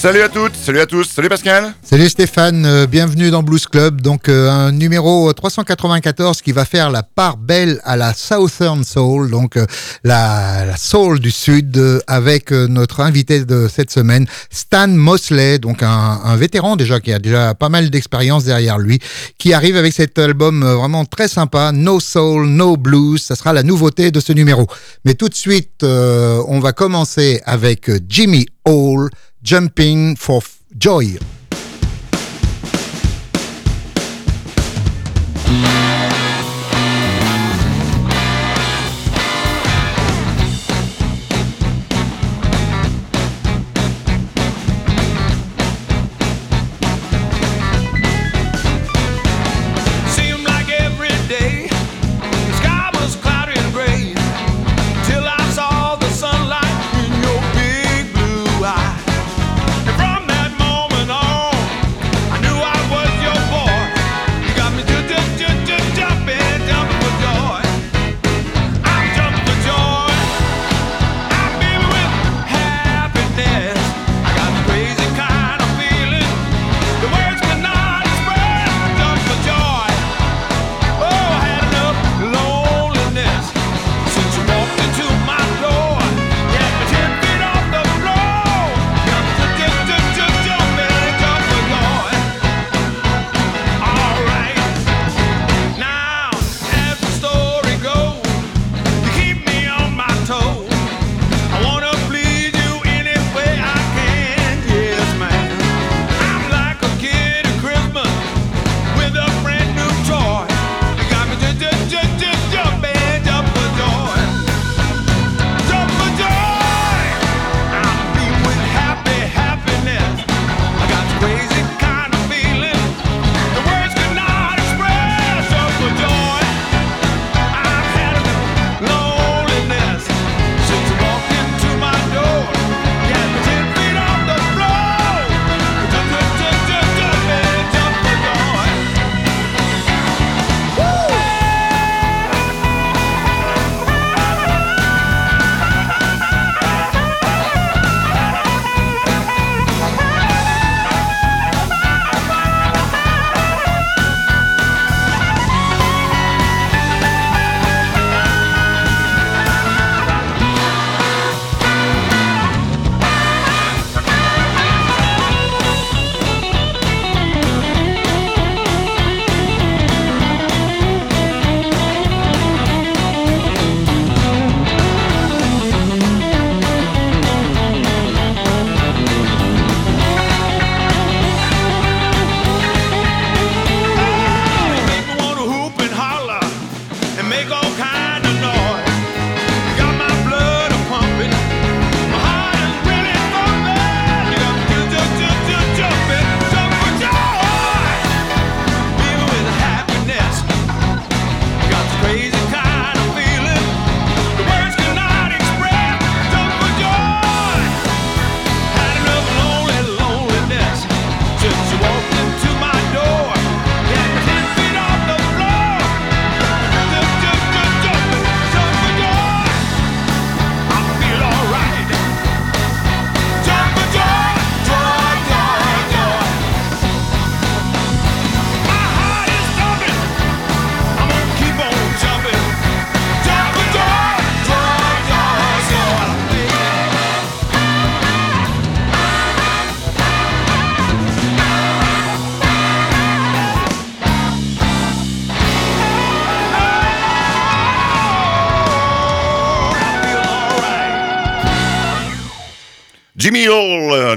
Salut à toutes, salut à tous, salut Pascal. Salut Stéphane, euh, bienvenue dans Blues Club. Donc euh, un numéro 394 qui va faire la part belle à la Southern Soul, donc euh, la, soul du sud, avec notre invité de cette semaine, Stan Mosley, donc un, vétéran déjà qui a déjà pas mal d'expérience derrière lui, qui arrive avec cet album vraiment très sympa, No Soul, No Blues. Ça sera la nouveauté de ce numéro. Mais tout de suite, on va commencer avec Jimmy Hall. Jumping for joy.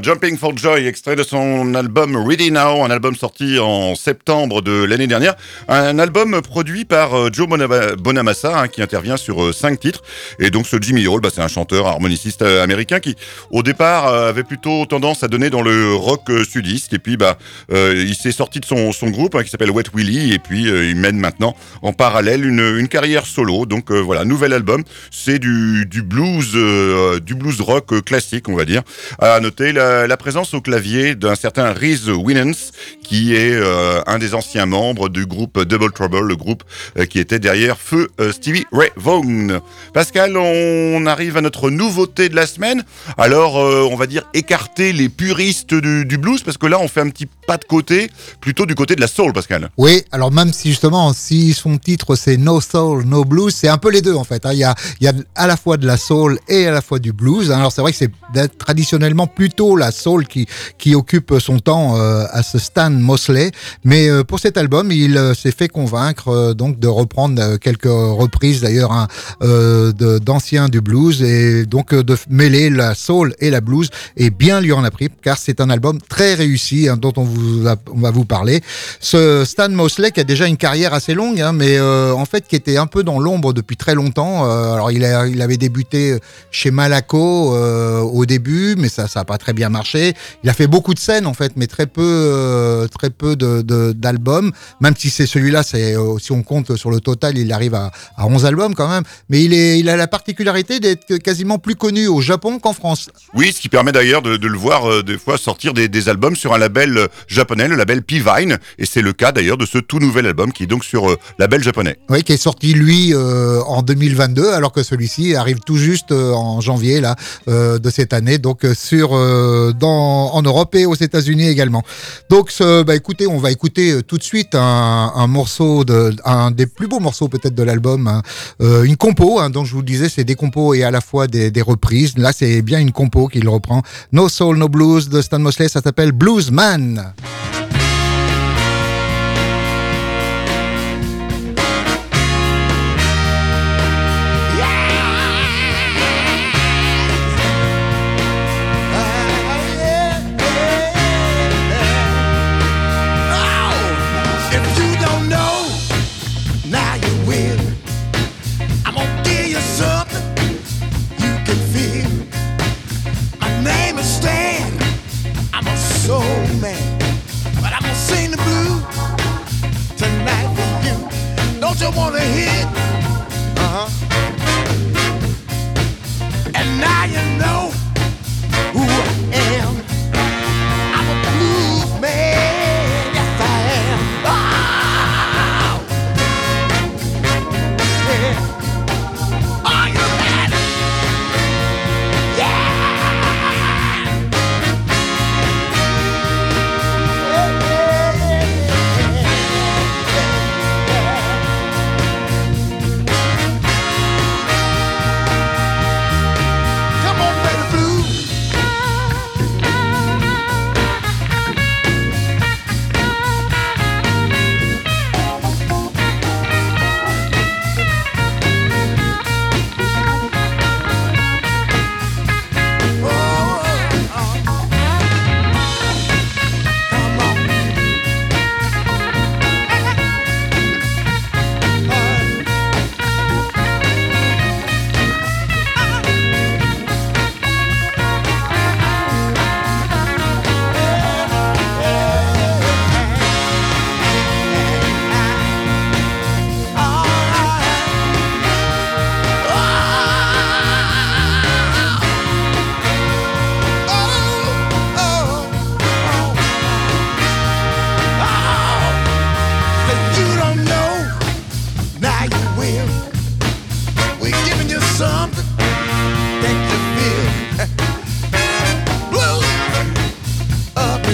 Jumping for Joy, extrait de son album Ready Now, un album sorti en septembre de l'année dernière. Un album produit par euh, Joe Bonamassa, hein, qui intervient sur euh, cinq titres. Et donc ce Jimmy Hall, bah, c'est un chanteur harmoniciste américain qui, au départ, avait plutôt tendance à donner dans le rock sudiste. Et puis, bah, il s'est sorti de son, son groupe hein, qui s'appelle Wet Willie. Et puis, il mène maintenant en parallèle une, une carrière solo. Donc voilà, nouvel album. C'est du, du blues, du blues rock classique, on va dire. À noter la, la présence au clavier d'un certain Rhys Winans, qui est euh, un des anciens membres du groupe Double Trouble, le groupe euh, qui était derrière Feu euh, Stevie Ray Vaughan. Pascal, on arrive à notre nouveauté de la semaine. Alors, on va dire écarter les puristes du, blues, parce que là, on fait un petit pas de côté, plutôt du côté de la soul, Pascal. Oui, alors même si justement, si son titre c'est No Soul, No Blues, c'est un peu les deux en fait. Hein. Il, y a, y a à la fois de la soul et à la fois du blues. Alors c'est vrai que c'est traditionnellement plutôt la soul qui, qui occupe son temps à ce Stan Mosley. Mais euh, pour cet album, il euh, s'est fait convaincre euh, donc de reprendre quelques reprises d'ailleurs hein, d'anciens du blues et donc de mêler la soul et la blues. Et bien lui en a pris car c'est un album très réussi hein, dont on, vous on va vous parler. Ce Stan Mosley qui a déjà une carrière assez longue, hein, mais en fait qui était un peu dans l'ombre depuis très longtemps. alors il, a, il avait débuté chez Malaco début, mais ça ça a pas très bien marché. Il a fait beaucoup de scènes en fait, mais très peu euh, très peu d'albums, de, même si c'est celui-là, c'est euh, si on compte sur le total, il arrive à, à 11 albums quand même. Mais il, est, il a la particularité d'être quasiment plus connu au Japon qu'en France. Oui, ce qui permet d'ailleurs de, le voir euh, des fois sortir des, albums sur un label japonais, le label P-Vine, et c'est le cas d'ailleurs de ce tout nouvel album qui est donc sur label japonais. Oui, qui est sorti lui en 2022, alors que celui-ci arrive tout juste en janvier là de cette année, donc sur dans en Europe et aux États-Unis également. Donc euh, bah écoutez, on va écouter euh, tout de suite un, morceau de, un des plus beaux morceaux peut-être de l'album, hein. euh, une compo. Hein, donc je vous le disais, c'est des compos et à la fois des, des reprises. Là, c'est bien une compo qu'il reprend. No Soul, No Blues de Stan Mosley, ça s'appelle Bluesman.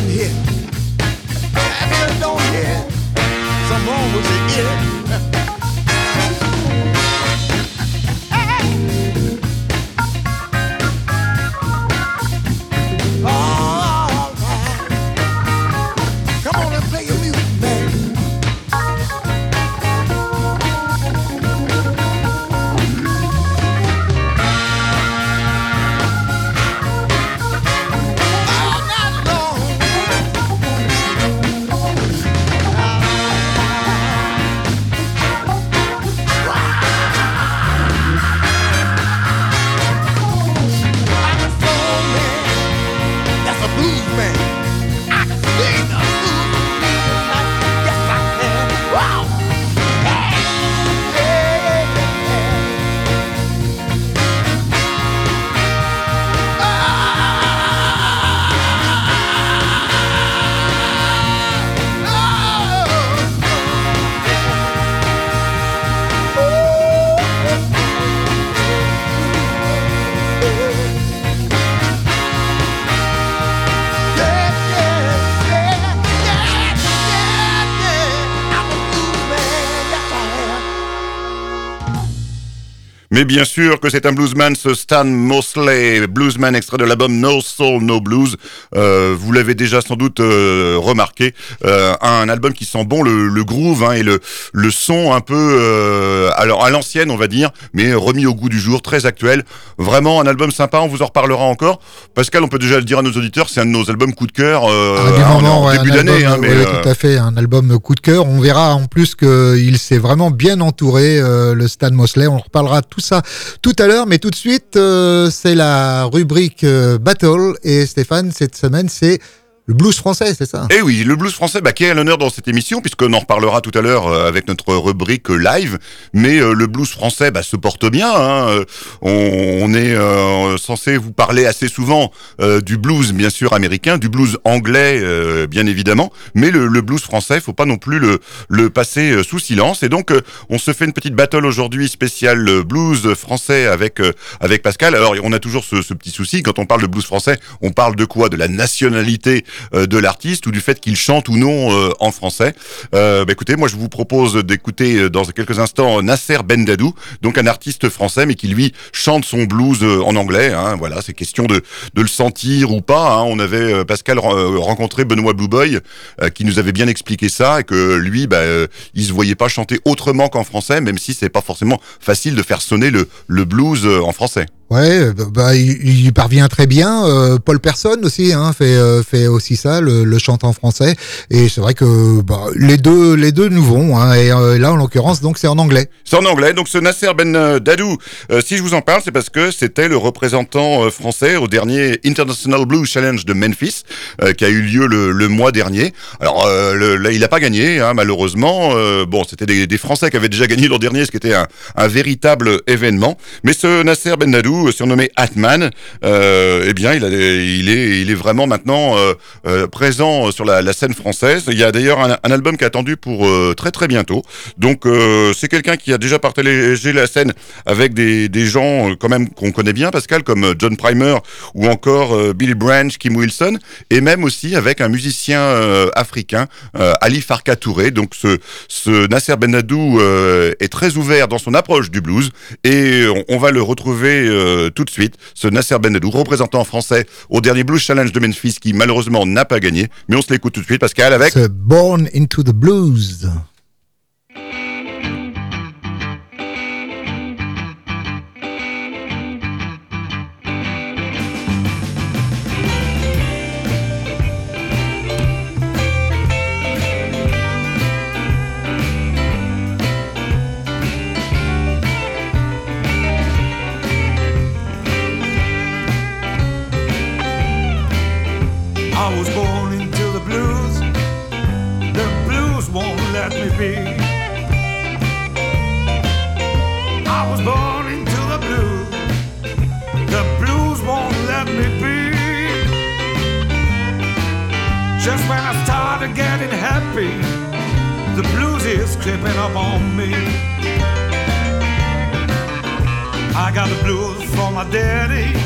been hit. If you don't hear, something wrong with the ear. Mais bien sûr que c'est un bluesman, ce Stan Mosley, bluesman extrait de l'album No Soul, No Blues. Euh, vous l'avez déjà sans doute euh, remarqué, euh, un album qui sent bon le, le groove hein, et le, le son un peu alors à l'ancienne on va dire, mais remis au goût du jour, très actuel. Vraiment un album sympa, on vous en reparlera encore. Pascal, on peut déjà le dire à nos auditeurs, c'est un de nos albums coup de cœur Ah, en- moment, en ouais, début d'année. hein, mais, ouais, tout à fait, un album coup de cœur. On verra en plus qu'il s'est vraiment bien entouré, le Stan Mosley. On reparlera de tout ça tout à l'heure, mais tout de suite, euh, c'est la rubrique euh, Battle. Et Stéphane, cette semaine, c'est le blues français, c'est ça? Eh oui, le blues français bah, qui est à l'honneur dans cette émission, puisqu'on en reparlera tout à l'heure euh, avec notre rubrique live. Mais euh, le blues français bah, se porte bien. hein. Euh, On, on est euh, censé vous parler assez souvent euh, du blues, bien sûr, américain, du blues anglais, euh, bien évidemment. Mais le, le blues français, faut pas non plus le, le passer sous silence. Et donc, on se fait une petite battle aujourd'hui spéciale blues français avec avec Pascal. Alors, on a toujours ce, ce petit souci quand on parle de blues français, on parle de quoi? De la nationalité de l'artiste ou du fait qu'il chante ou non euh, en français. Euh, bah, écoutez, moi je vous propose d'écouter euh, dans quelques instants Nasser Bendadou, donc un artiste français mais qui lui chante son blues euh, en anglais. hein. voilà, c'est question de, de le sentir ou pas. hein. On avait euh, Pascal euh, rencontré Benoît Blue Boy euh, qui nous avait bien expliqué ça et que lui, bah, euh, il se voyait pas chanter autrement qu'en français, même si c'est pas forcément facile de faire sonner le, le blues euh, en français. Ouais, euh, bah, il, il parvient très bien. Euh, Paul Person aussi hein, fait euh, fait aussi ça, le, le chante en français. Et c'est vrai que bah, les deux les deux nous vont. Hein, et euh, là, en l'occurrence, donc c'est en anglais. C'est en anglais. Donc ce Nasser Ben euh, Dadou, si je vous en parle, c'est parce que c'était le représentant français au dernier International Blues Challenge de Memphis, qui a eu lieu le, le mois dernier. Alors le- là, il n'a pas gagné, hein, malheureusement. Bon, c'était des, des Français qui avaient déjà gagné l'an dernier, ce qui était un, un véritable événement. Mais ce Nasser Ben Dadou, euh, surnommé Atman, euh, eh bien, il, est, vraiment maintenant euh, présent sur la, scène française. Il y a d'ailleurs un, album qui est attendu pour très très bientôt. Donc c'est quelqu'un qui a déjà partagé la scène avec des, gens quand même qu'on connaît bien, Pascal, comme John Primer ou encore Billy Branch, Kim Wilson, et même aussi avec un musicien africain, Ali Farka Touré. Donc ce, Nasser Benadou est très ouvert dans son approche du blues et on va le retrouver euh, tout de suite, ce Nasser Benadou, représentant français au dernier Blues Challenge de Memphis qui malheureusement n'a pas gagné, mais on se l'écoute tout de suite, Pascal, avec... Born into the Blues. Creeping up on me. I got the blues for my daddy.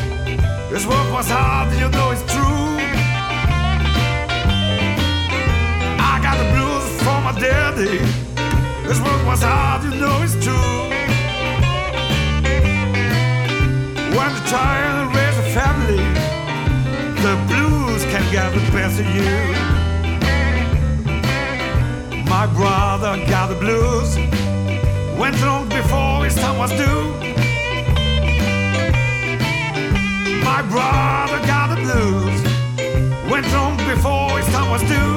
His work was hard, you know it's true. I got the blues for my daddy. This work was hard, you know it's true. When you try and raise a family, the blues can get the best of you. My brother got the blues. Went long before his time was due. My brother got the blues. Went long before his time was due.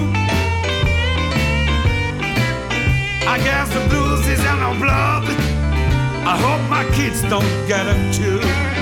I guess the blues is in our blood. I hope my kids don't get them too.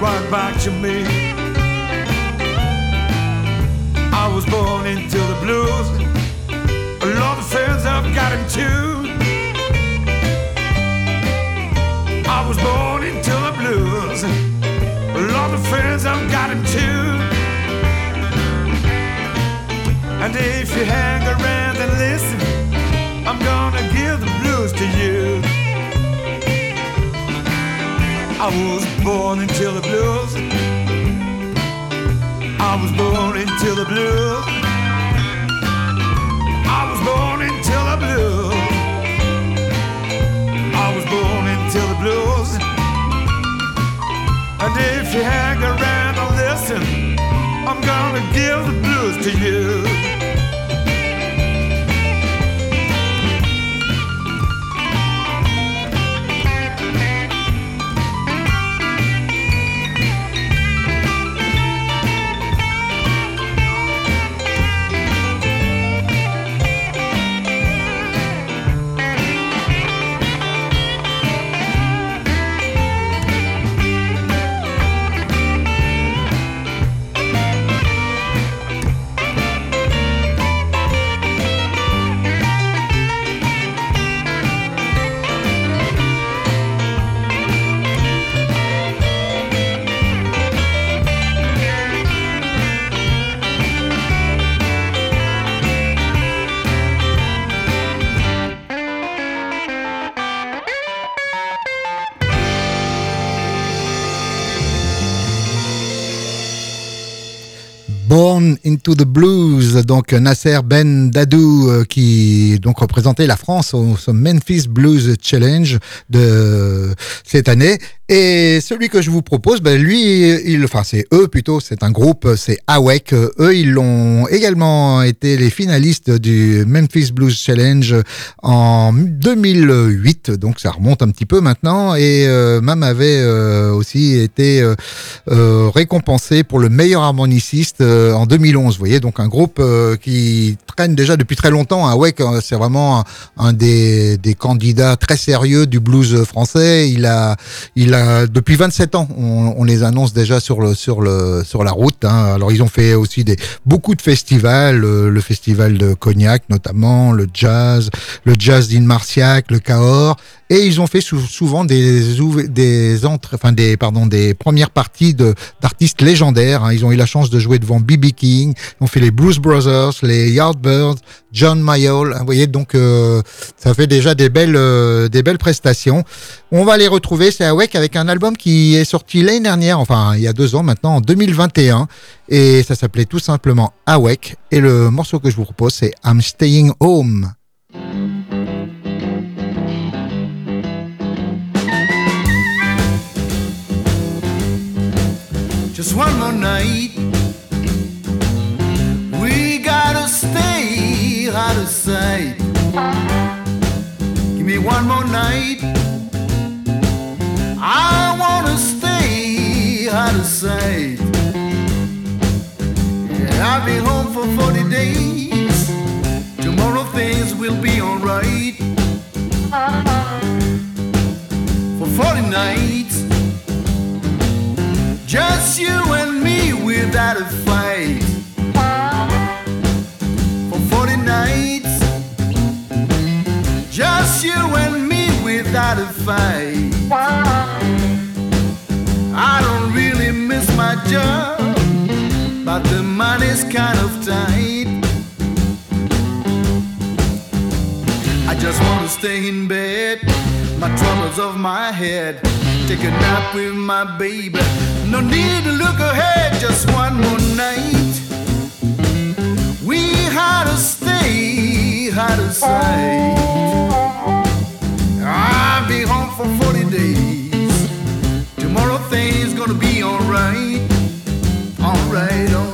Right back to me. I was born into the blues. A lot of friends have got him too. I was born into the blues. A lot of friends have got him too. And if you hang around and listen, I'm gonna give the blues to you. I was born into the blues. I was born into the blues. I was born into the blues. I was born into the blues. And if you hang around and listen, I'm gonna give the blues to you. Into the Blues, donc Nasser Ben Dadou euh, qui donc représentait la France au, au Memphis Blues Challenge de cette année. Et celui que je vous propose, ben lui, il, enfin c'est eux plutôt, c'est un groupe, c'est AWEC. Eux, ils l'ont également été les finalistes du Memphis Blues Challenge en 2008, donc ça remonte un petit peu maintenant. Et euh, même avait euh, aussi été euh, euh, récompensé pour le meilleur harmoniciste euh, en 2011. Vous voyez, donc un groupe euh, qui traîne déjà depuis très longtemps. AWEC, euh, c'est vraiment un, un des, des candidats très sérieux du blues français. Il a, il a depuis 27 ans, on, on les annonce déjà sur le sur le sur la route. Hein. Alors ils ont fait aussi des beaucoup de festivals, le, le festival de Cognac notamment, le jazz, le jazz d'In Marciac, le Cahors. Et ils ont fait sou- souvent des des entrées, enfin des pardon des premières parties d'artistes légendaires. hein. Ils ont eu la chance de jouer devant B.B. King. Ils ont fait les Blues Brothers, les Yardbirds, John Mayall. Vous voyez donc euh, ça fait déjà des belles euh, des belles prestations. On va les retrouver. C'est Awake avec un album qui est sorti l'année dernière, enfin il y a deux ans maintenant, en 2021, et ça s'appelait tout simplement Awake. Et le morceau que je vous propose c'est I'm Staying Home. Just one more night. We gotta stay out of sight. Give me one more night. I wanna stay out of sight. I've been home for 40 days. Tomorrow things will be alright. For 40 nights. Just you and me without a fight. For 40 nights. Just you and me without a fight. I don't really miss my job, but the money's kind of tight. I just wanna stay in bed, my troubles off my head. Take a nap with my baby. No need to look ahead, just one more night. We had to stay out of sight. I'll be home for 40 days. Tomorrow things gonna be alright. Alright, alright.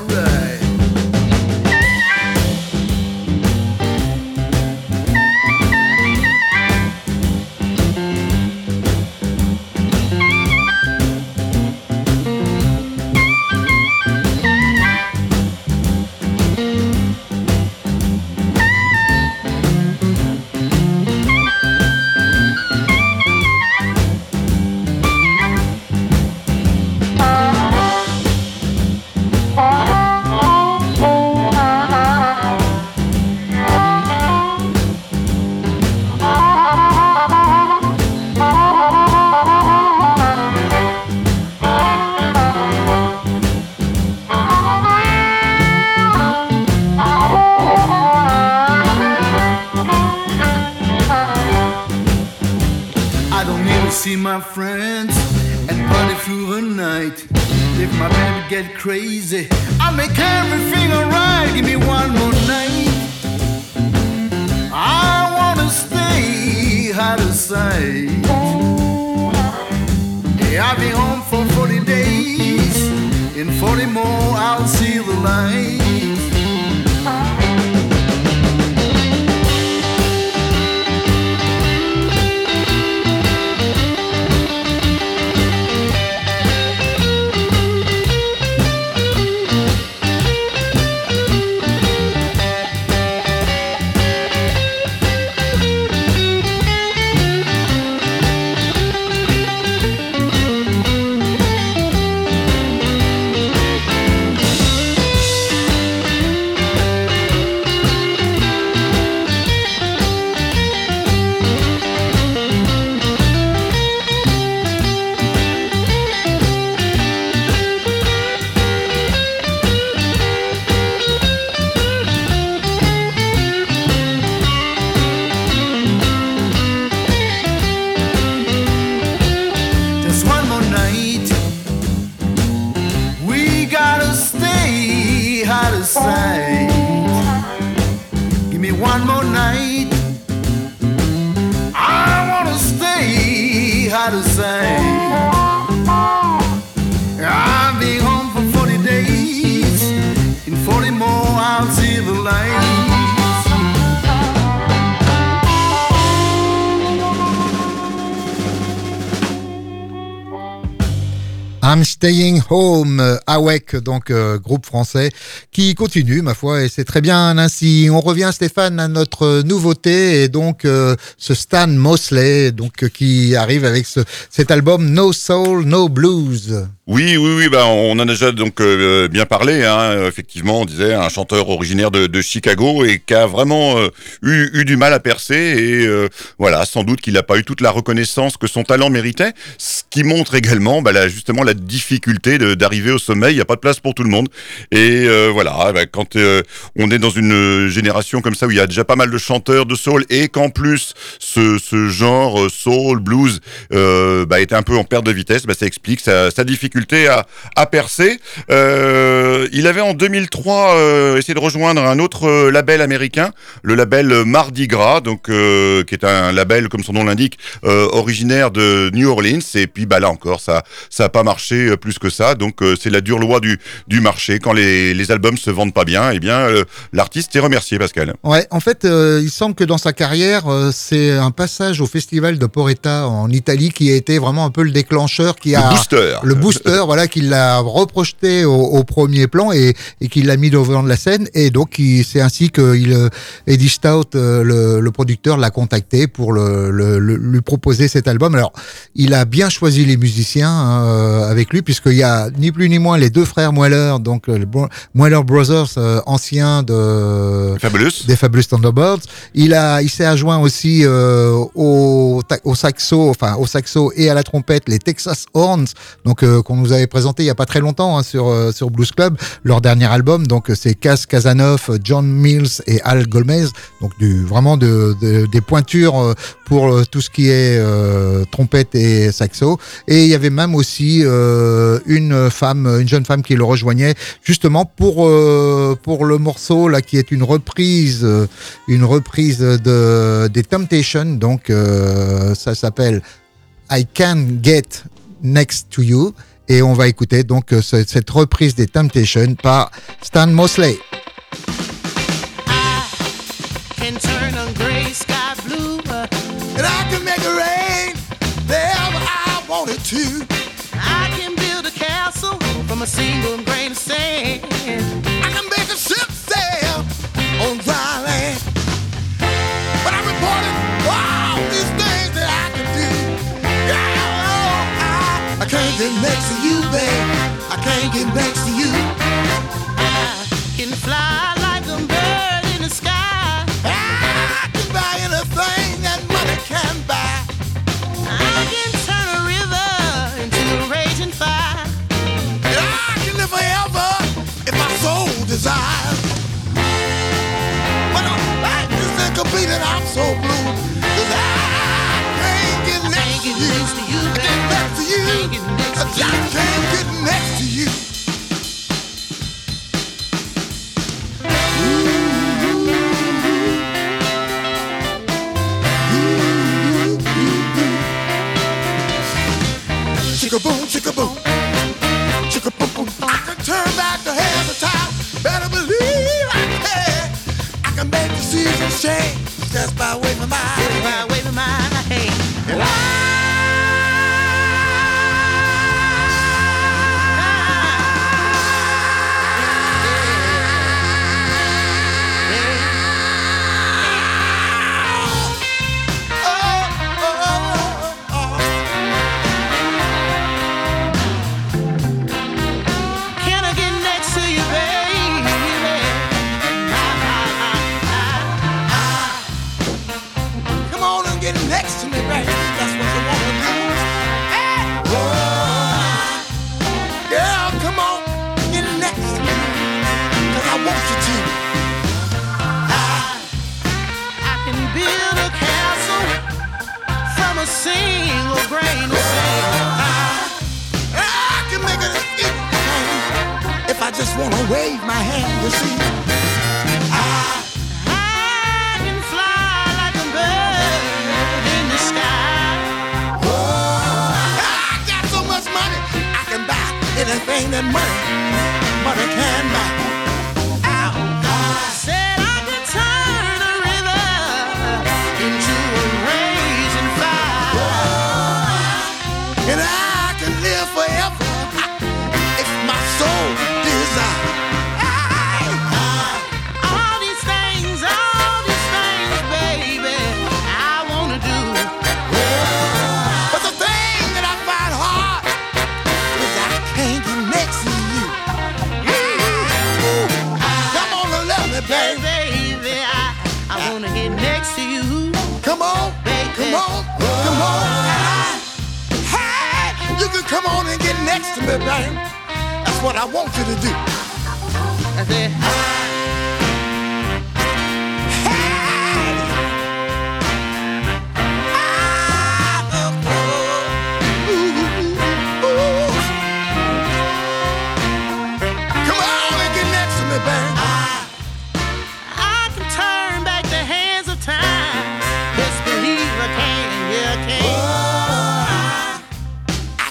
Donc euh, groupe français, qui continue, ma foi, et c'est très bien ainsi. On revient, Stéphane, à notre nouveauté, et donc euh, ce Stan Mosley, donc euh, qui arrive avec ce, cet album No Soul, No Blues. Oui, oui, oui, bah, on en a déjà donc euh, bien parlé. Hein, effectivement, on disait un chanteur originaire de, de Chicago et qui a vraiment euh, eu, eu du mal à percer. Et euh, voilà, sans doute qu'il n'a pas eu toute la reconnaissance que son talent méritait. Ce qui montre également, bah, là, justement, la difficulté d'arriver au sommet. Il n'y a pas de place pour tout le monde. Et euh, voilà, bah, quand euh, on est dans une génération comme ça où il y a déjà pas mal de chanteurs de soul et qu'en plus ce, ce genre euh, soul blues euh, bah, était un peu en perte de vitesse, bah, ça explique sa, sa difficulté à, à percer. Euh, il avait en 2003 euh, essayé de rejoindre un autre euh, label américain, le label Mardi Gras, donc euh, qui est un label comme son nom l'indique originaire de New Orleans. Et puis bah là encore, ça ça a pas marché plus que ça. Donc c'est la dure loi du du marché. Quand les, les albums se vendent pas bien, eh bien l'artiste est remercié, Pascal. Ouais, en fait, il semble que dans sa carrière, c'est un passage au festival de Porretta en Italie qui a été vraiment un peu le déclencheur, qui a Le booster. le booster, voilà, qui l'a reprojeté au, au premier plan et, et qui l'a mis devant de la scène. Et donc, il- c'est ainsi que il, euh, Eddie Stout, euh, le, le producteur, l'a contacté pour le, le- le- lui proposer cet album. Alors, il a bien choisi les musiciens hein, avec lui, puisqu'il y a ni plus ni moins les deux frères Mueller, donc euh, les Bro- Mueller Brothers, euh, anciens de Fabulous. des Fabulous Thunderbirds. Il a, il s'est adjoint aussi euh, au, au saxo, enfin au saxo et à la trompette, les Texas Horns, donc euh, qu'on nous avait présenté il y a pas très longtemps hein, sur euh, sur Blues Club, leur dernier album. Donc euh, c'est Cas Kazanoff, John Mills et Al Gomez, donc du vraiment de, de- des pointures euh, pour euh, tout ce qui est euh, trompette et saxo. Et il y avait même aussi euh, une femme, une jeune femme qui le rejoignait justement pour euh, pour le morceau là qui est une reprise, euh, une reprise de des Temptations. Donc euh, ça s'appelle I Can Get Next to You. Et on va écouter donc euh, ce- cette reprise des Temptations par Stan Mosley. Get next to you, babe. I can't get next to you. I can fly like a bird in the sky. I can buy anything that money can buy. I can turn a river into a raging fire. And I can live forever if my soul desires. But I'm is incomplete and I'm so blue. I can't get next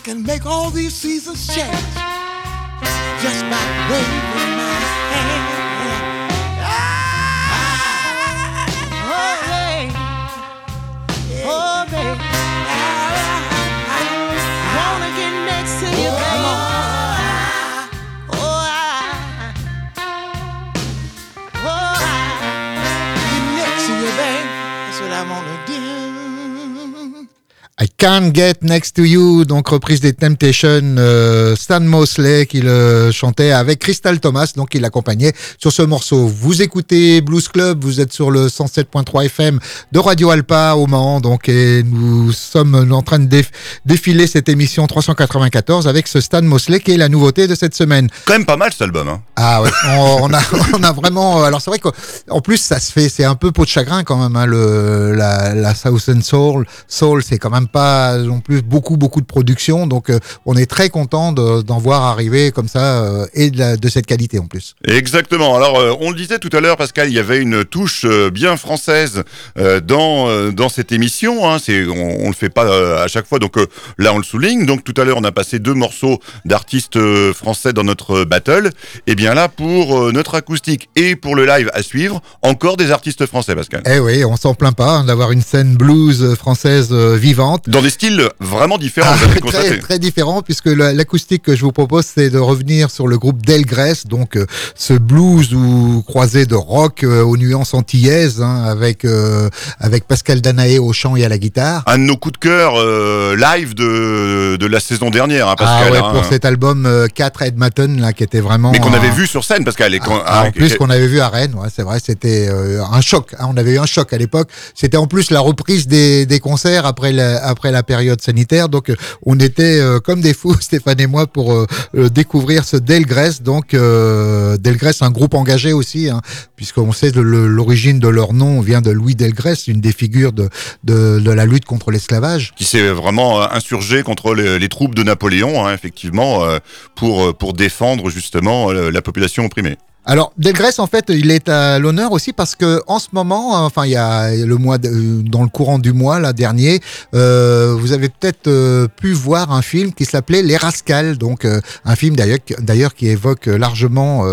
can make all these seasons change just by waving my hand. Oh, baby. Oh, baby. Wanna get next to you, baby. Oh, I. Oh, ah. I. Get next to you, baby. That's what I wanna do. I Can't Get Next to You, donc reprise des Temptations, euh, Stan Mosley qui le chantait avec Crystal Thomas, donc il l'accompagnait sur ce morceau. Vous écoutez Blues Club, vous êtes sur le 107.3 FM de Radio Alpa au Mans, donc et nous sommes en train de déf- défiler cette émission 394 avec ce Stan Mosley qui est la nouveauté de cette semaine. Quand même pas mal cet album. Hein. Ah ouais, on, on a, on a vraiment. Alors c'est vrai qu'en plus ça se fait, c'est un peu peau de chagrin quand même. Hein, le la, la Southern Soul, Soul, c'est quand même pas non plus beaucoup beaucoup de production. Donc euh, on est très content de- d'en voir arriver comme ça euh, et de, la- de cette qualité en plus. Exactement. Alors, euh, on le disait tout à l'heure, Pascal, il y avait une touche bien française dans dans cette émission. Hein. C'est, on, on le fait pas à chaque fois, donc là on le souligne. Donc tout à l'heure, on a passé deux morceaux d'artistes français dans notre battle. Et bien là, pour notre acoustique et pour le live à suivre, encore des artistes français, Pascal. Eh oui, on s'en plaint pas hein, d'avoir une scène blues française vivante. Dans des styles vraiment différents, Ah, très, très différent puisque la- l'acoustique que je vous propose c'est de revenir sur le groupe Delgrès donc euh, ce blues ou croisé de rock euh, aux nuances antillaises hein, avec euh, avec Pascal Danaé au chant et à la guitare. Un de nos coups de cœur euh, live de, de la saison dernière, hein, Pascal. ah ouais, hein. pour cet album euh, 4 Edmonton là qui était vraiment Mais qu'on avait vu sur scène, Pascal. Et Ah, ah, en plus qu'on avait vu à Rennes, ouais, c'est vrai, c'était euh, un choc. hein, on avait eu un choc à l'époque. C'était en plus la reprise des, des concerts après la, après la période sanitaire. Donc, euh, on était euh, comme des fous, Stéphane et moi, pour euh, découvrir ce Delgrès. Donc, Delgrès, un groupe engagé aussi, hein, puisqu'on sait l'origine de leur nom vient de Louis Delgrès, une des figures de, de, la lutte contre l'esclavage. qui s'est vraiment insurgé contre les, troupes de Napoléon, hein, effectivement, pour, pour défendre justement la population opprimée. Alors, Delgrès, en fait, il est à l'honneur aussi parce que en ce moment, enfin, il y a le mois, euh, dans le courant du mois, là, dernier, euh, vous avez peut-être euh, pu voir un film qui s'appelait Les Rascals, donc euh, un film d'ailleurs, qui évoque largement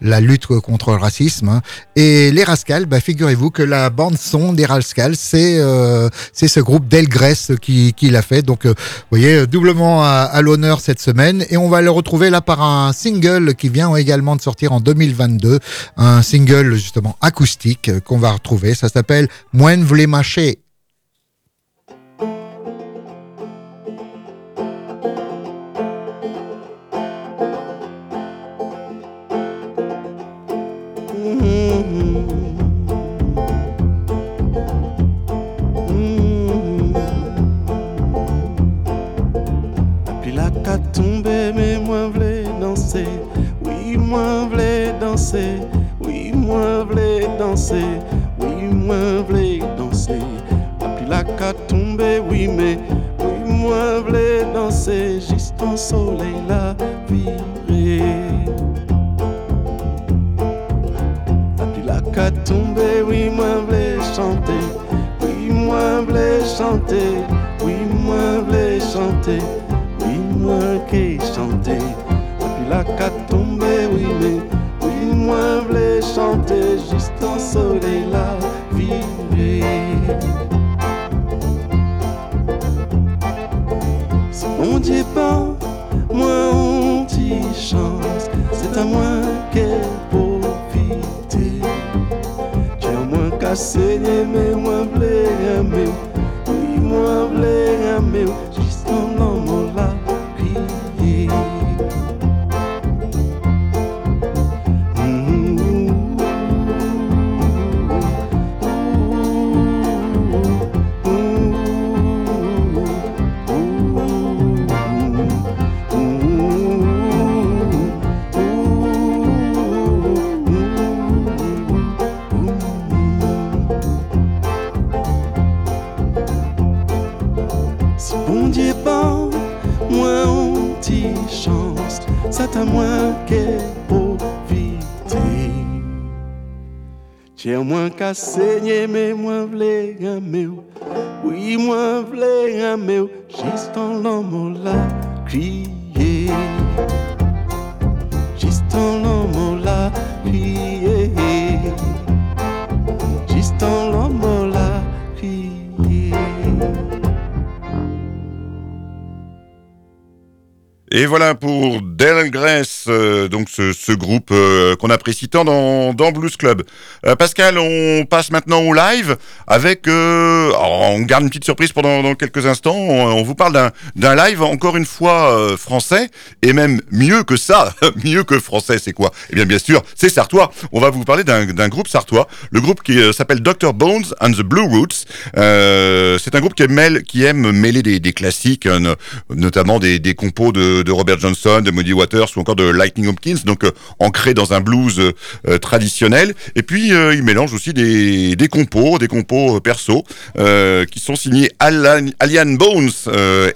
la lutte contre le racisme. hein. Et Les Rascals, bah, figurez-vous que la bande son des Rascals, c'est c'est ce groupe Delgrès qui, qui l'a fait. Donc, vous voyez, doublement à, à l'honneur cette semaine. Et on va le retrouver là par un single qui vient également de sortir en 2022. Un single justement acoustique euh, qu'on va retrouver. Ça s'appelle Moine v'lez mâcher. Oui, moi v'lais danser. Oui, moi v'lais danser. Puis la ka tombe, oui, mais oui, moi v'lais danser. Juste en soleil la virée. Puis la ka tombe, oui, moi v'lais chanter. Oui, moi v'lais chanter. Oui, moi v'lais chanter. Juste en soleil la Qu'à saigner, mais moi v'lais aimer. Oui, moi v'lais aimer, juste en l'homme la crier. Juste en l'homme la crier. Juste en l'homme la crier. Et voilà pour Delgrès, euh, donc ce, groupe euh, qu'on apprécie tant dans, dans Blues Club. Euh, Pascal, on passe maintenant au live avec... on garde une petite surprise pendant quelques instants. On, vous parle d'un- live, encore une fois, français, et même mieux que ça, mieux que français, c'est quoi? Eh bien, bien sûr, c'est sartois. On va vous parler d'un groupe sartois, le groupe qui s'appelle Dr. Bones and the Blue Roots. C'est un groupe qui aime, qui aime mêler des, classiques, no- notamment des, des compos de, Robert Johnson, de Waters ou encore de Lightning Hopkins, donc euh, ancrés dans un blues euh, euh, traditionnel. Et puis il mélange aussi des, compos, des compos perso, qui sont signés Alan, Bones,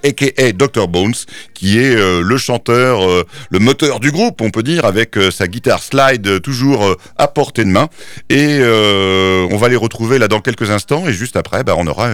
aka Dr. Bones, qui est euh, le chanteur, euh, le moteur du groupe, on peut dire, avec euh, sa guitare slide toujours à portée de main. Et on va les retrouver là dans quelques instants. Et juste après, bah, on aura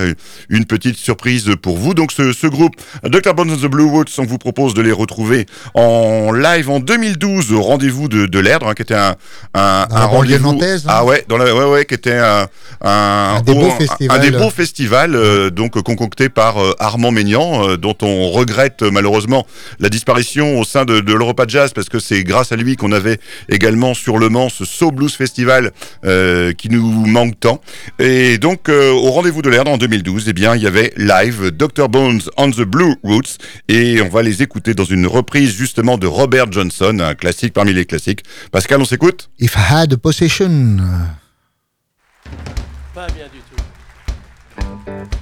une petite surprise pour vous. Donc ce, ce groupe, Dr. Bones and the Blue Woods, on vous propose de les retrouver en live en 2012 au rendez-vous de, de l'Erdre, hein, qui était un, un, banlieue rendez-vous. hein. Ah ouais, dans la, ouais, ouais, qui était un, un, Un des beaux un- festivals. un des beaux festivals, euh, donc concocté par euh, Armand euh, dont on regrette euh, malheureusement la disparition au sein de, de l'Europa Jazz, parce que c'est grâce à lui qu'on avait également sur Le Mans ce So Blues Festival euh, qui nous manque tant. Et donc euh, au rendez-vous de l'Erdre en 2012, eh bien il y avait live Dr Bones on the Blue Roots, et on va les écouter dans une reprise justement de Robert Johnson, un classique parmi les classiques. Pascal, on s'écoute If I had a possession. Pas bien du tout.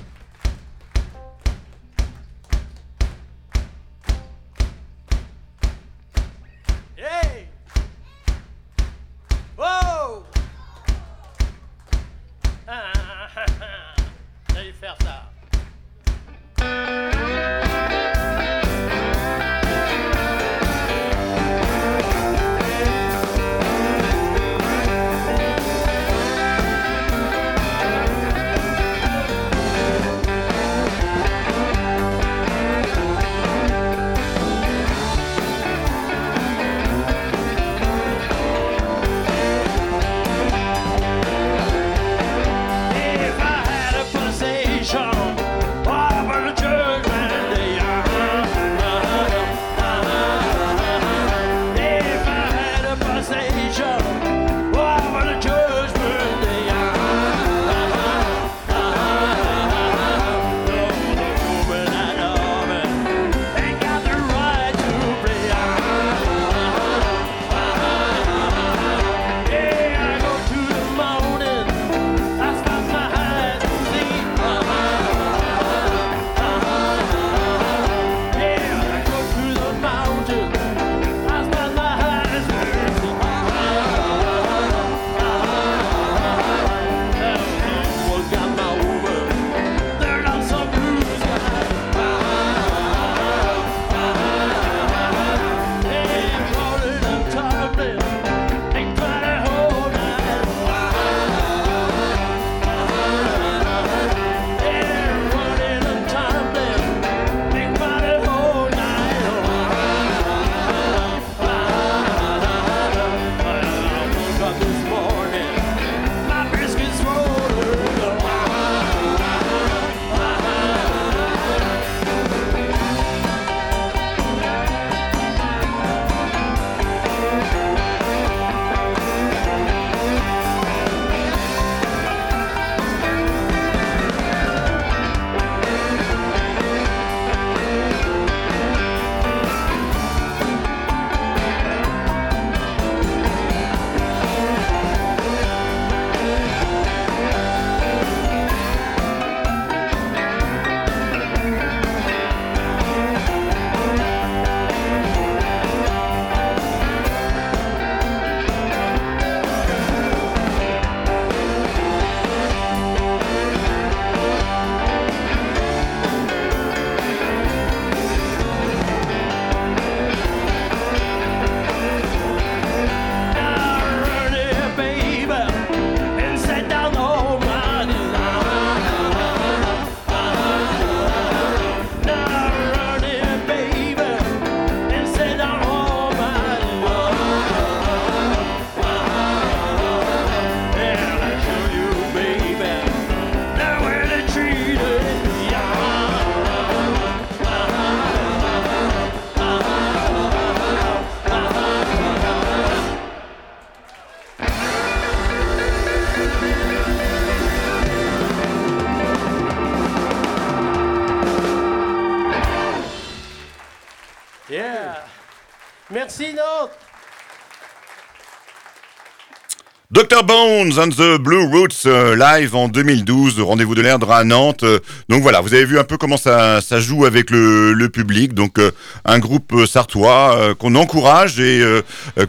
Dr Bones and the Blue Roots euh, live en 2012, rendez-vous de l'Erdre à Nantes. Euh, donc voilà, vous avez vu un peu comment ça, joue avec le, public. Donc euh, un groupe sartois qu'on encourage et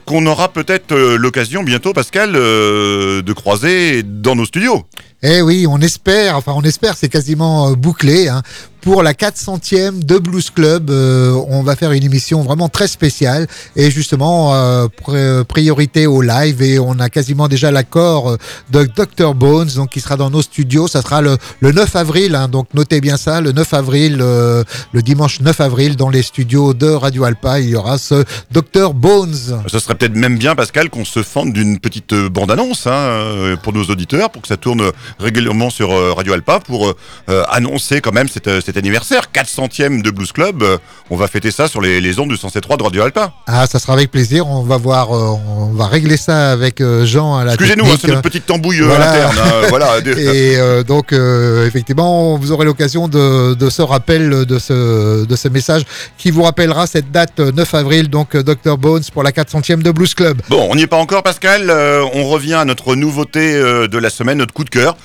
qu'on aura peut-être l'occasion bientôt, Pascal, de croiser dans nos studios. Eh oui, on espère, enfin on espère, c'est quasiment euh, bouclé. hein. Pour la 400e de Blues Club, euh, on va faire une émission vraiment très spéciale et justement euh, pr- priorité au live et on a quasiment déjà l'accord euh, de Dr Bones, donc qui sera dans nos studios. Ça sera le, le 9 avril, hein, donc notez bien ça, le 9 avril, euh, le dimanche 9 avril, dans les studios de Radio Alpa, il y aura ce Dr Bones. Ce serait peut-être même bien, Pascal, qu'on se fende d'une petite euh, bande-annonce hein, euh, pour nos auditeurs, pour que ça tourne régulièrement sur euh, Radio Alpa, pour euh, euh, annoncer quand même cet, cet anniversaire, 400e de Blues Club. On va fêter ça sur les, les ondes du 107.3 de Radio Alpa. Ah, ça sera avec plaisir. On va voir, on va régler ça avec Jean à la Excusez-nous, hein, c'est notre petite tambouille Voilà. interne. hein, voilà. Et euh, donc, euh, effectivement, vous aurez l'occasion de, de ce rappel, de ce, de ce message qui vous rappellera cette date euh, 9 avril, donc Dr Bones pour la 400e de Blues Club. Bon, on n'y est pas encore, Pascal. Euh, on revient à notre nouveauté de la semaine, notre coup de cœur.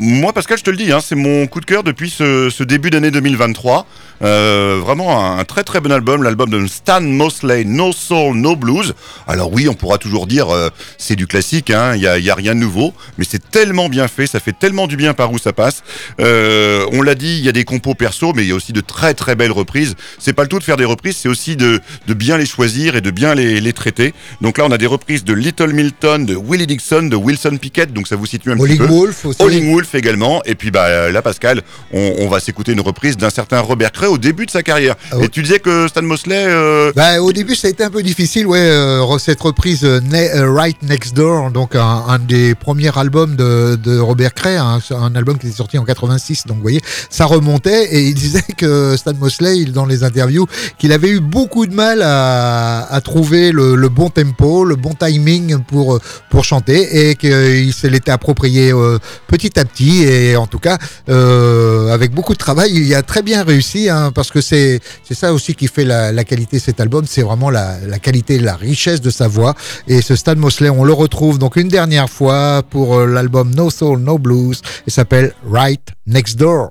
Moi, Pascal, je te le dis, hein, c'est mon coup de cœur depuis ce début d'année 2023. Euh, vraiment un, un très très bon album, l'album de Stan Mosley, No Soul, No Blues. Alors oui, on pourra toujours dire euh, c'est du classique, il hein, y, a, y a rien de nouveau, mais c'est tellement bien fait, ça fait tellement du bien par où ça passe. Euh, on l'a dit, il y a des compos perso, mais il y a aussi de très très belles reprises. C'est pas le tout de faire des reprises, c'est aussi de, de bien les choisir et de bien les, les traiter. Donc là, on a des reprises de Little Milton, de Willie Dixon, de Wilson Pickett, donc ça vous situe un petit peu. Wolf aussi. Howling Wolf également. Et puis bah là, Pascal, on, on va s'écouter une reprise d'un certain Robert Cray au début de sa carrière. Ah oui. Et tu disais que Stan Mosley. euh, Bah, au début, ça a été un peu difficile, ouais, euh, cette reprise euh, Ne- euh, Right Next Door, donc un, un des premiers albums de, de Robert Cray, un, un album qui était sorti en 86, donc vous voyez, ça remontait, et il disait que Stan Mosley, il, dans les interviews, qu'il avait eu beaucoup de mal à, à trouver le, le bon tempo, le bon timing pour, pour chanter, et qu'il se l'était approprié euh, petit à petit, et en tout cas, euh, avec beaucoup de travail, il y a très bien réussi, hein, parce que c'est ça aussi qui fait la, la qualité de cet album, c'est vraiment la, la qualité, la richesse de sa voix. Et ce Stan Mosley, on le retrouve donc une dernière fois pour euh, l'album No Soul, No Blues, et s'appelle Right Next Door.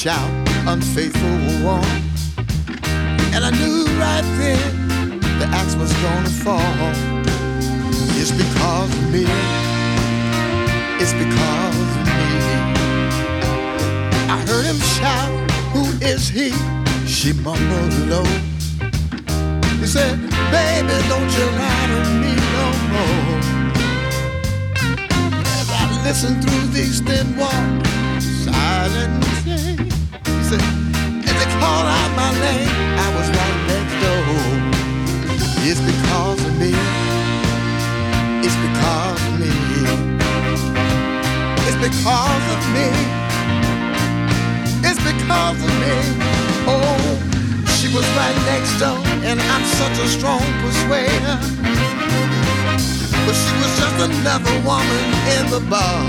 Shout, unfaithful one. And I knew right then the axe was gonna fall. It's because of me. It's because of me. I heard him shout, Who is he? She mumbled low. He said, Baby, don't you lie to me no more. As I listened through these thin walls, silently, said, As they out my name, I was right next door. It's because of me. It's because of me. It's because of me. It's because of me. Oh, she was right next door, and I'm such a strong persuader. But she was just another woman in the bar.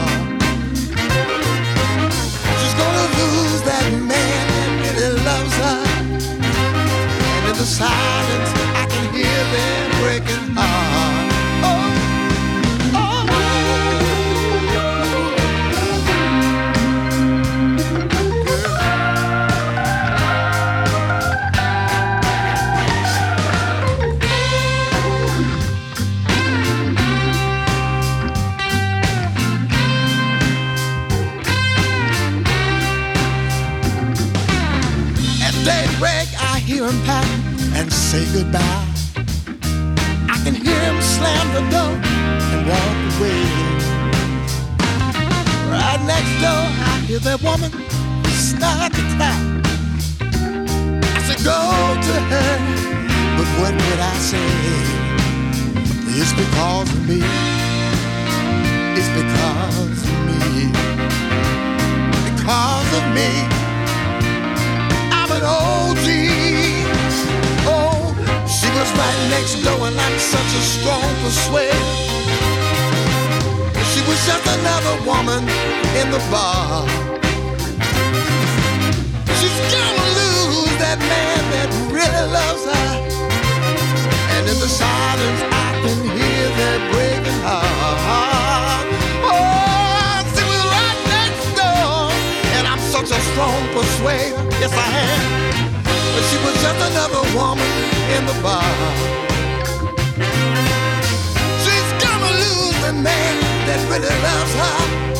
She's gonna lose man that really loves her. And in the silence, I can hear them breaking heart. I hear him pack and say goodbye. I can hear him slam the door and walk away. Right next door, I hear that woman start to cry. I said, Go to her, but what would I say? It's because of me. It's because of me. Because of me. I'm an OG. Was right next door, and I'm such a strong persuader. She was just another woman in the bar. She's gonna lose that man that really loves her. And in the silence, I can hear that breaking heart. Oh, she was right next door, and I'm such a strong persuader. Yes, I am. But she was just another woman in the bar. She's gonna lose the man that really loves her.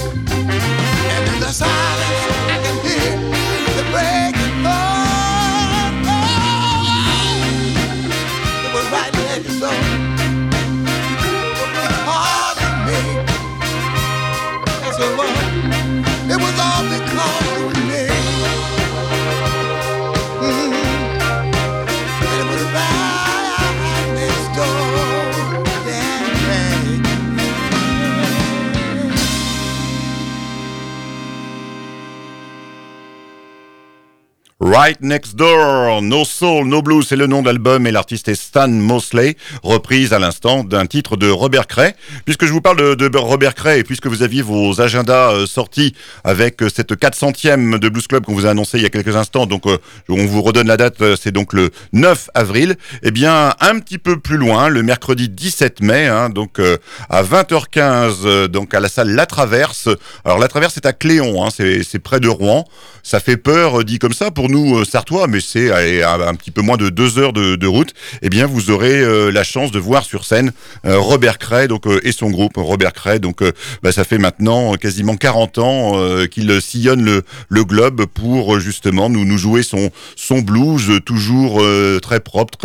Right Next Door, No Soul, No Blues, c'est le nom de l'album et l'artiste est Stan Mosley, reprise à l'instant d'un titre de Robert Cray. Puisque je vous parle de, Robert Cray et puisque vous aviez vos agendas euh, sortis avec euh, cette 400e de Blues Club qu'on vous a annoncé il y a quelques instants, donc euh, on vous redonne la date, c'est donc le 9 avril, eh bien un petit peu plus loin, le mercredi 17 mai, hein, donc à 20h15, euh, donc à la salle La Traverse. Alors La Traverse c'est à Cléon, hein, c'est près de Rouen. Ça fait peur dit comme ça pour nous euh, Sartois, mais c'est allez, un, petit peu moins de deux heures de, route. Eh bien, vous aurez euh, la chance de voir sur scène euh, Robert Cray donc euh, et son groupe Robert Cray. Donc, euh, bah, ça fait maintenant euh, quasiment 40 ans euh, qu'il sillonne le, globe pour euh, justement nous nous jouer son blues euh, toujours euh, très propre,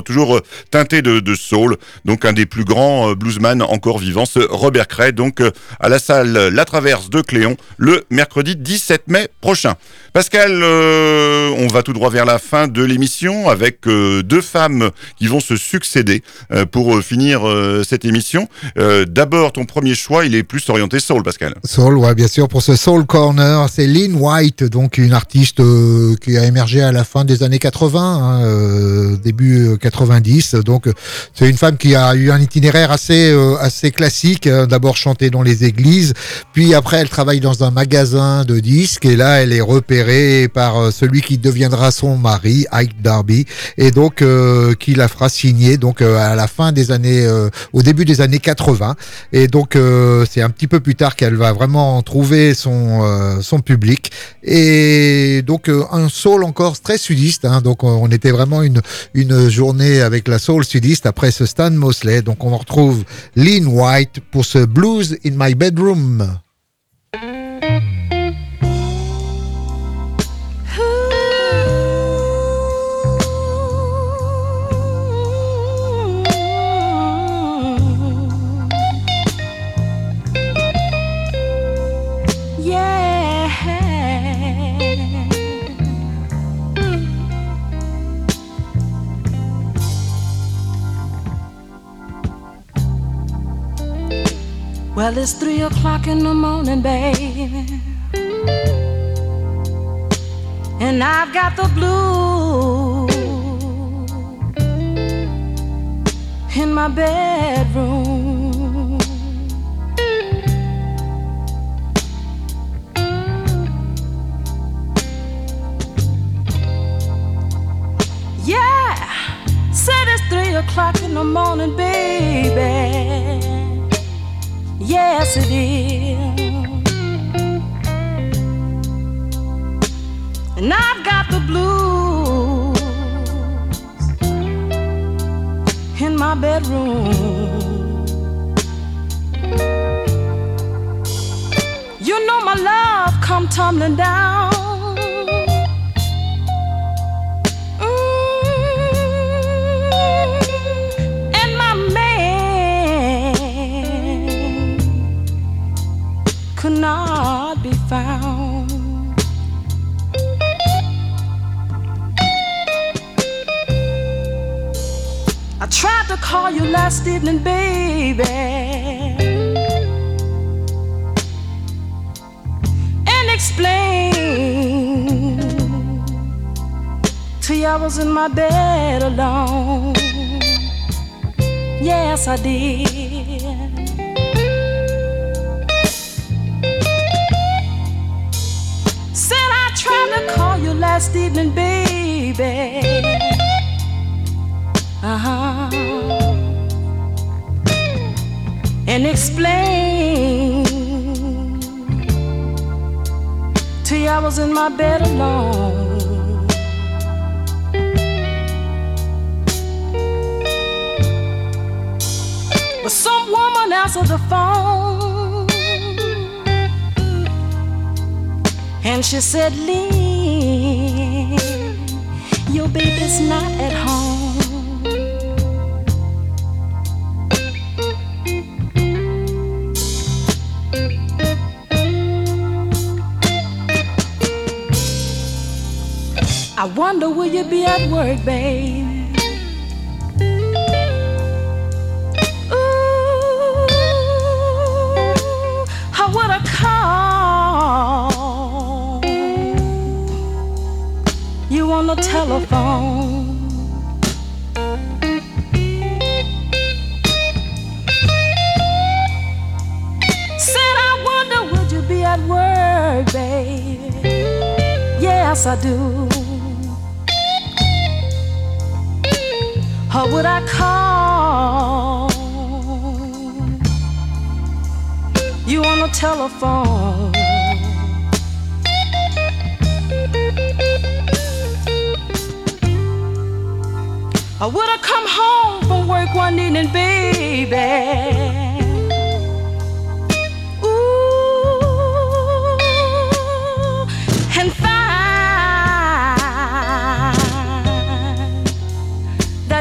toujours euh, teinté de, de soul. Donc, un des plus grands euh, bluesman encore vivants, ce Robert Cray. Donc, euh, à la salle La Traverse de Cléon le mercredi 17 mai prochain. Pascal, euh, on va tout droit vers la fin de l'émission avec euh, deux femmes qui vont se succéder euh, pour euh, finir cette émission. D'abord, ton premier choix, il est plus orienté soul, Pascal. Soul, ouais, bien sûr, pour ce Soul Corner, c'est Lynn White, donc une artiste qui a émergé à la fin des années 80, hein, début euh, 90. Donc, c'est une femme qui a eu un itinéraire assez assez classique. hein. D'abord chantée dans les églises, puis après elle travaille dans un magasin de disques, et là elle est repérée par celui qui deviendra son mari, Ike Darby, et donc euh, qui la fera signer donc euh, à la fin des années, euh, au début des années 80. Et donc euh, c'est un petit peu plus tard qu'elle va vraiment trouver son euh, son public. Et donc euh, un soul encore très sudiste. Hein, donc on était vraiment une une journée avec la soul sudiste après ce Stan Mosley. Donc on retrouve Lynn White pour ce Blues in My Bedroom. Well, it's three o'clock in the morning, baby. And I've got the blues in my bedroom. Yeah, said it's three o'clock in the morning, baby. Yes, it is. And I've got the blues in my bedroom. You know my love come tumbling down. Not be found. I tried to call you last evening, baby, and explain to you I was in my bed alone. Yes, I did. Last evening, baby. Uh huh. And explain to you I was in my bed alone. But some woman answered the phone. And she said, Lean, your baby's not at home. I wonder will you be at work, babe? Telephone. Said I wonder would you be at work, babe? Yes, I do. Or would I call you on the telephone? I would've come home from work one evening, baby?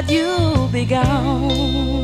you be gone.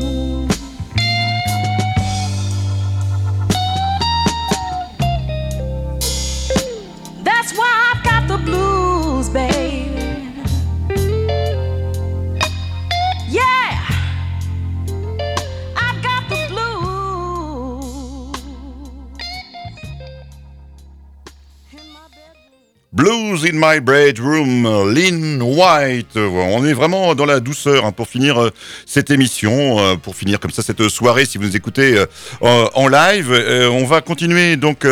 In my bedroom, Lynn White. On est vraiment dans la douceur hein, pour finir euh, cette émission, euh, pour finir comme ça cette soirée. Si vous nous écoutez euh, en, live, on va continuer donc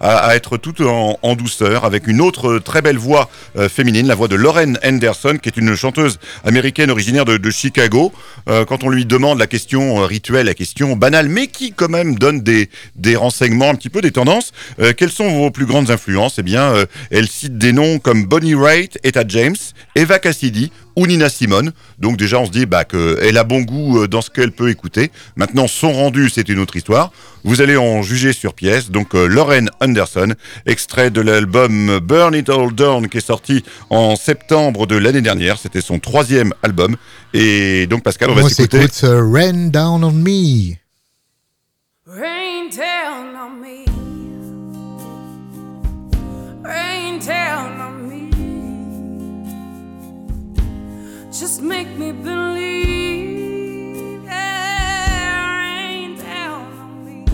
à, être tout en, douceur avec une autre très belle voix féminine, la voix de Lauren Henderson, qui est une chanteuse américaine originaire de, Chicago. Quand on lui demande la question rituelle, la question banale, mais qui quand même donne des, des renseignements, un petit peu des tendances, quelles sont vos plus grandes influences? Eh bien, elle cite des noms comme Bonnie Raitt, Etta James, Eva Cassidy ou Nina Simone. Donc déjà, on se dit bah, qu'elle a bon goût euh, dans ce qu'elle peut écouter. Maintenant, son rendu, c'est une autre histoire. Vous allez en juger sur pièce. Donc euh, Lauren Anderson, extrait de l'album Burn It All Down qui est sorti en septembre de l'année dernière. C'était son troisième album. Et donc Pascal, on va s'écouter. s'écoute euh, Rain Down on Me. Rain down on me. Rain down on me. Just make me believe. Yeah, rain down on me.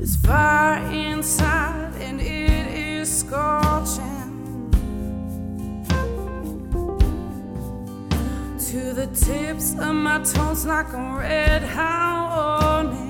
It's fire inside and it is scorching. to the tips of my toes like a red hot warning.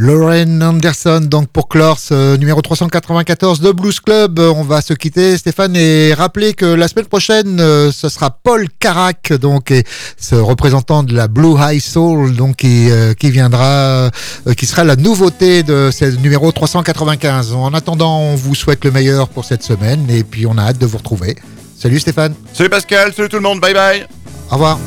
Lauren Anderson, donc pour clore ce numéro 394 de Blues Club, on va se quitter Stéphane et rappeler que la semaine prochaine euh, ce sera Paul Carac, donc et ce représentant de la Blue High Soul, donc qui, euh, qui viendra, euh, qui sera la nouveauté de ce numéro 395. En attendant, on vous souhaite le meilleur pour cette semaine et puis on a hâte de vous retrouver. Salut Stéphane, Salut Pascal, salut tout le monde, bye bye au revoir.